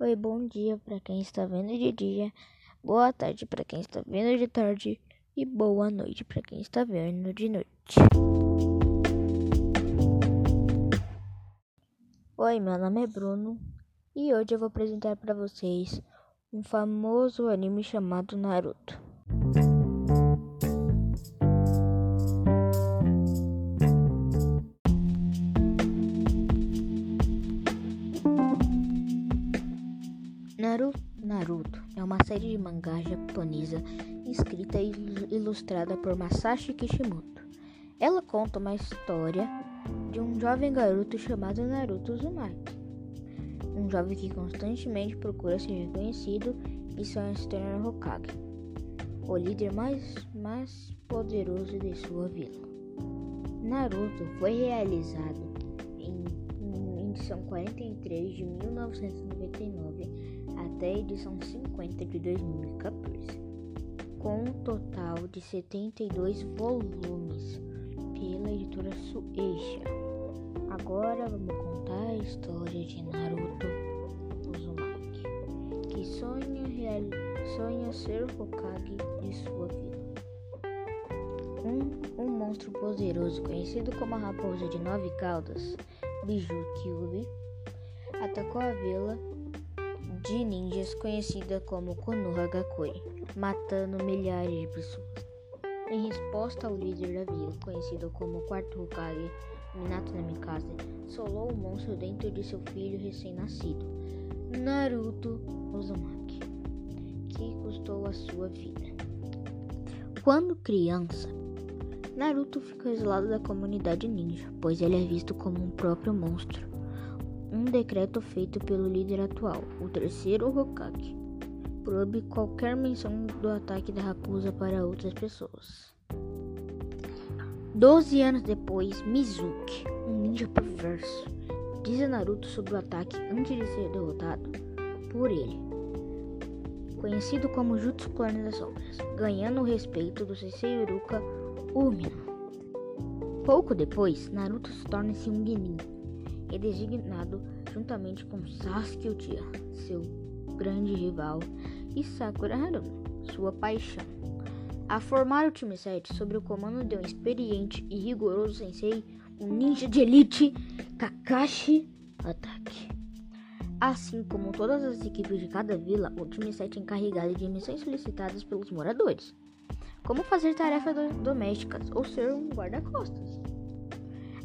Oi, bom dia para quem está vendo de dia, boa tarde para quem está vendo de tarde e boa noite para quem está vendo de noite. Oi, meu nome é Bruno e hoje eu vou apresentar para vocês um famoso anime chamado Naruto. Série de mangá japonesa escrita e ilustrada por Masashi Kishimoto. Ela conta uma história de um jovem garoto chamado Naruto Uzumaki. Um jovem que constantemente procura ser reconhecido e sonha se tornar Hokage, o líder mais, mais poderoso de sua vila. Naruto foi realizado em, em edição 43 de 1999 até a edição 50 de 2014, com um total de 72 volumes pela editora Sueisha. Agora vamos contar a história de Naruto Uzumaki, que sonha, real... sonha ser Hokage de sua vida. Um, um monstro poderoso conhecido como a Raposa de Nove Caudas, Biju Kyubi, atacou a vila de ninjas conhecida como Konoha Gakure, matando milhares de pessoas. Em resposta ao líder da vila, conhecido como Quarto Hokage, Minato Namikaze, solou o monstro dentro de seu filho recém-nascido, Naruto Uzumaki, que custou a sua vida. Quando criança, Naruto fica isolado da comunidade ninja, pois ele é visto como um próprio monstro um decreto feito pelo líder atual, o terceiro Hokage, proíbe qualquer menção do ataque da raposa para outras pessoas. Doze anos depois, Mizuki, um ninja perverso, diz a Naruto sobre o ataque antes de ser derrotado por ele, conhecido como Jutsu Clone das Sombras, ganhando o respeito do Sensei Uruka Umino. Pouco depois, Naruto se torna-se um Genin, é designado juntamente com Sasuke Uchiha, seu grande rival, e Sakura Haruno, sua paixão, a formar o time 7 sob o comando de um experiente e rigoroso sensei, um ninja de elite, Kakashi Ataque. Assim como todas as equipes de cada vila, o time 7 é encarregado de missões solicitadas pelos moradores, como fazer tarefas domésticas ou ser um guarda-costas.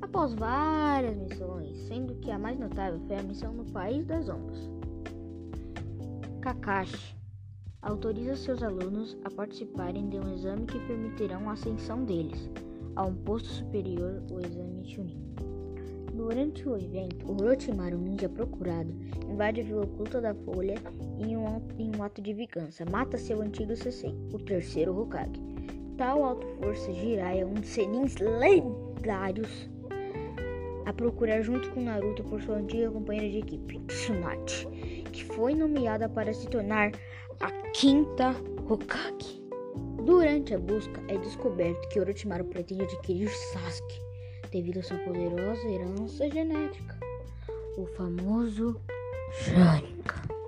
Após várias missões, sendo que a mais notável foi a missão no País das Ondas, Kakashi autoriza seus alunos a participarem de um exame que permitirão a ascensão deles a um posto superior, o exame Chunin. Durante o evento, o Orochimaru, ninja procurado, invade a vila oculta da Folha em um, em um ato de vingança. Mata seu antigo sensei, o terceiro Hokage. Tal alto força Jiraiya, um dos senins lendários a procurar junto com Naruto por sua antiga companheira de equipe, Tsunade, que foi nomeada para se tornar a quinta Hokage. Durante a busca, é descoberto que Orochimaru pretende adquirir Sasuke devido à sua poderosa herança genética, o famoso Sharingan.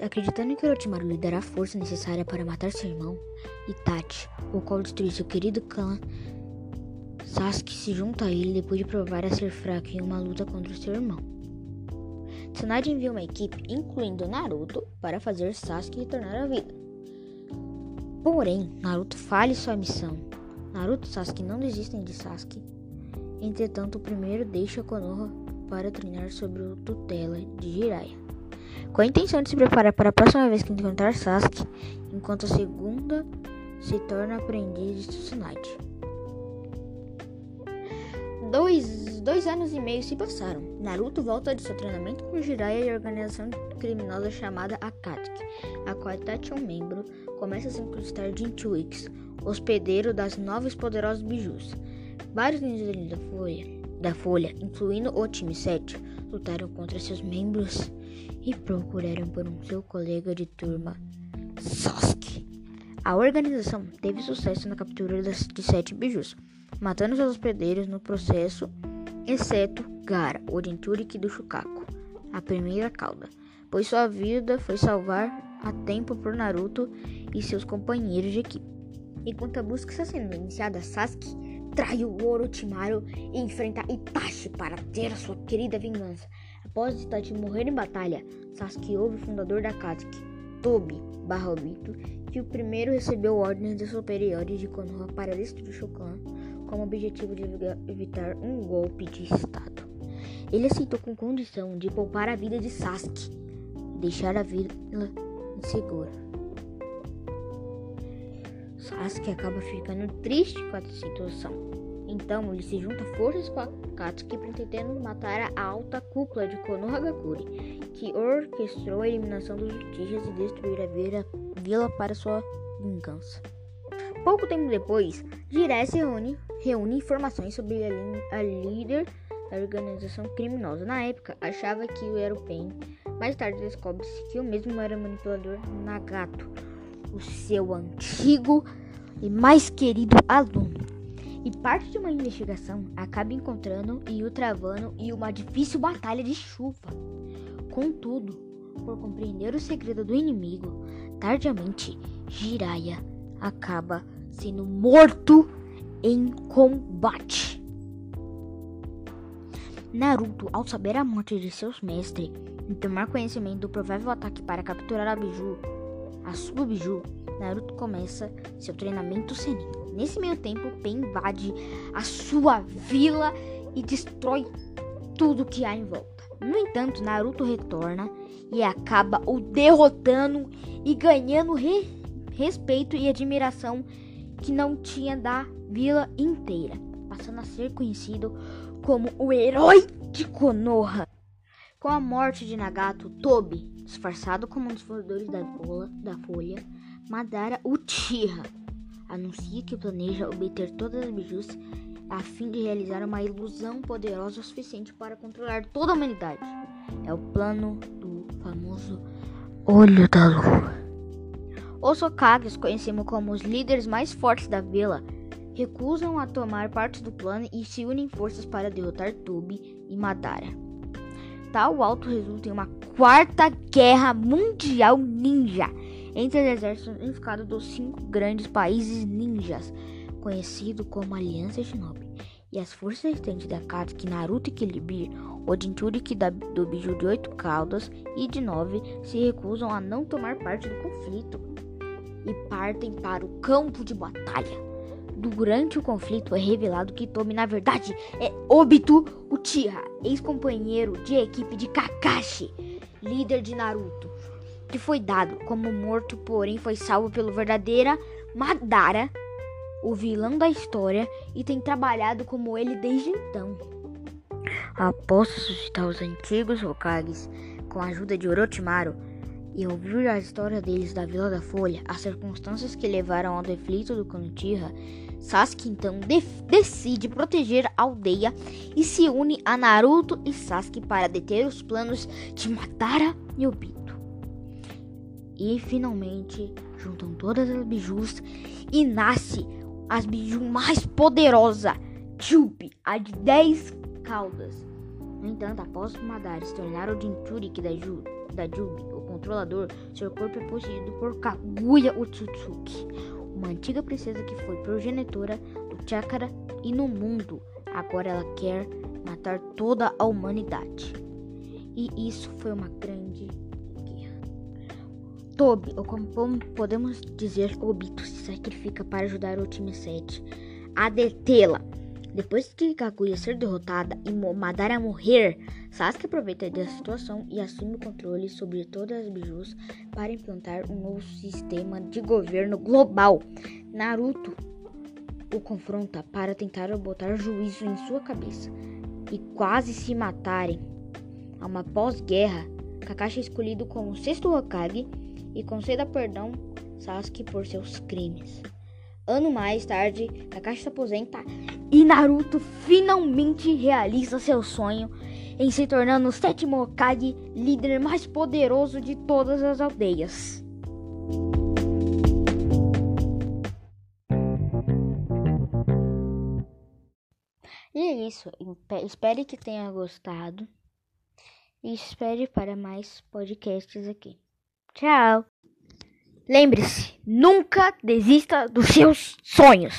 Acreditando que Orochimaru lhe dará a força necessária para matar seu irmão, Itachi, o qual destruiu seu querido clã, Sasuke se junta a ele depois de provar a ser fraco em uma luta contra seu irmão. Tsunade envia uma equipe, incluindo Naruto, para fazer Sasuke retornar à vida. Porém, Naruto falha sua missão. Naruto e Sasuke não desistem de Sasuke. Entretanto, o primeiro deixa Konoha para treinar sob a tutela de Jiraiya, com a intenção de se preparar para a próxima vez que encontrar Sasuke, enquanto a segunda se torna aprendiz de Tsunade. Dois, dois anos e meio se passaram. Naruto volta de seu treinamento com Jiraiya e a organização criminosa chamada Akatsuki, a qual Itachi é um membro, começa a se incrustar Jinchuix, hospedeiro das novas poderosas bijus. Vários ninjas da Folha, da Folha, incluindo o time 7, lutaram contra seus membros e procuraram por um seu colega de turma, Sasuke. A organização teve sucesso na captura de sete bijus, matando seus hospedeiros no processo, exceto Gara, o Jinchuriki do Shukaku. a primeira cauda, pois sua vida foi salvar a tempo por Naruto e seus companheiros de equipe. Enquanto a busca está sendo iniciada, Sasuke trai o Orochimaru e enfrenta Itachi para ter a sua querida vingança. Após Itachi morrer em batalha, Sasuke ouve o fundador da Katsuki, Tobi barra Obito, que o primeiro recebeu ordens de superiores de Konoha para destruir Shokan como objetivo de evitar um golpe de estado. Ele aceitou com condição de poupar a vida de Sasuke deixar a vila insegura. Sasuke acaba ficando triste com a situação. Então ele se junta forças com a Katsuki pretendendo matar a alta cúpula de Konohagakure, que orquestrou a eliminação dos Uchihas e destruir a vila para sua vingança. Pouco tempo depois, Jiraiya se reúne, reúne informações sobre a, a líder da organização criminosa. Na época, achava que era o Pain. Mais tarde descobre-se que o mesmo era o manipulador Nagato, o seu antigo e mais querido aluno. E parte de uma investigação acaba encontrando e o travando em uma difícil batalha de chuva. Contudo, por compreender o segredo do inimigo, tardiamente Jiraiya acaba sendo morto em combate. Naruto, ao saber a morte de seus mestres e tomar conhecimento do provável ataque para capturar a Biju, a sua Biju, Naruto começa seu treinamento Senin. Nesse meio tempo, Pen invade a sua vila e destrói tudo que há em volta. No entanto, Naruto retorna e acaba o derrotando e ganhando re respeito e admiração que não tinha da vila inteira, passando a ser conhecido como o herói de Konoha. Com a morte de Nagato, Tobi, disfarçado como um dos fundadores da, da Folha, Madara Uchiha anuncia que planeja obter todas as bijus a fim de realizar uma ilusão poderosa o suficiente para controlar toda a humanidade. É o plano do famoso Olho da Lua. Os Hokages, conhecemos como os líderes mais fortes da vila, recusam a tomar parte do plano e se unem forças para derrotar Tobi e Madara. Tal alto resulta em uma quarta guerra mundial ninja entre os exércitos unificados dos cinco grandes países ninjas, conhecido como Aliança Shinobi, e as forças restantes da Katsuki, Naruto e Kilibir, o Jinchuriki do Biju de oito caudas e de nove, se recusam a não tomar parte do conflito e partem para o campo de batalha. Durante o conflito é revelado que Tomi na verdade é Obito Uchiha, ex-companheiro de equipe de Kakashi, líder de Naruto que foi dado como morto, porém foi salvo pelo verdadeira Madara, o vilão da história, e tem trabalhado como ele desde então. Após suscitar os antigos Hokages com a ajuda de Orochimaru e ouvir a história deles da Vila da Folha, as circunstâncias que levaram ao deflito do Konoha, Sasuke então decide proteger a aldeia e se une a Naruto e Sasuke para deter os planos de Madara e Obito. E finalmente juntam todas as bijus e nasce as biju mais poderosa, Chupi, a de 10 caudas. No entanto, após Madara se tornar o Jinchuriki da, Ju, da Jubi, controlador, seu corpo é possuído por Kaguya Otsutsuki, uma antiga princesa que foi progenitora do Chakra e no mundo. Agora ela quer matar toda a humanidade. E isso foi uma grande Toby, ou como podemos dizer, Obito se sacrifica para ajudar o time 7 a detê-la. Depois de Kaguya ser derrotada e Madara morrer, Sasuke aproveita da situação e assume o controle sobre todas as bijus para implantar um novo sistema de governo global. Naruto o confronta para tentar botar juízo em sua cabeça e quase se matarem. A uma pós-guerra, Kakashi é escolhido como sexto Hokage e conceda perdão Sasuke por seus crimes. Ano mais tarde, Kakashi se aposenta e Naruto finalmente realiza seu sonho em se tornando o sétimo Hokage, líder mais poderoso de todas as aldeias. E é isso. Espero que tenha gostado. e espere para mais podcasts aqui. Tchau! Lembre-se, nunca desista dos seus sonhos.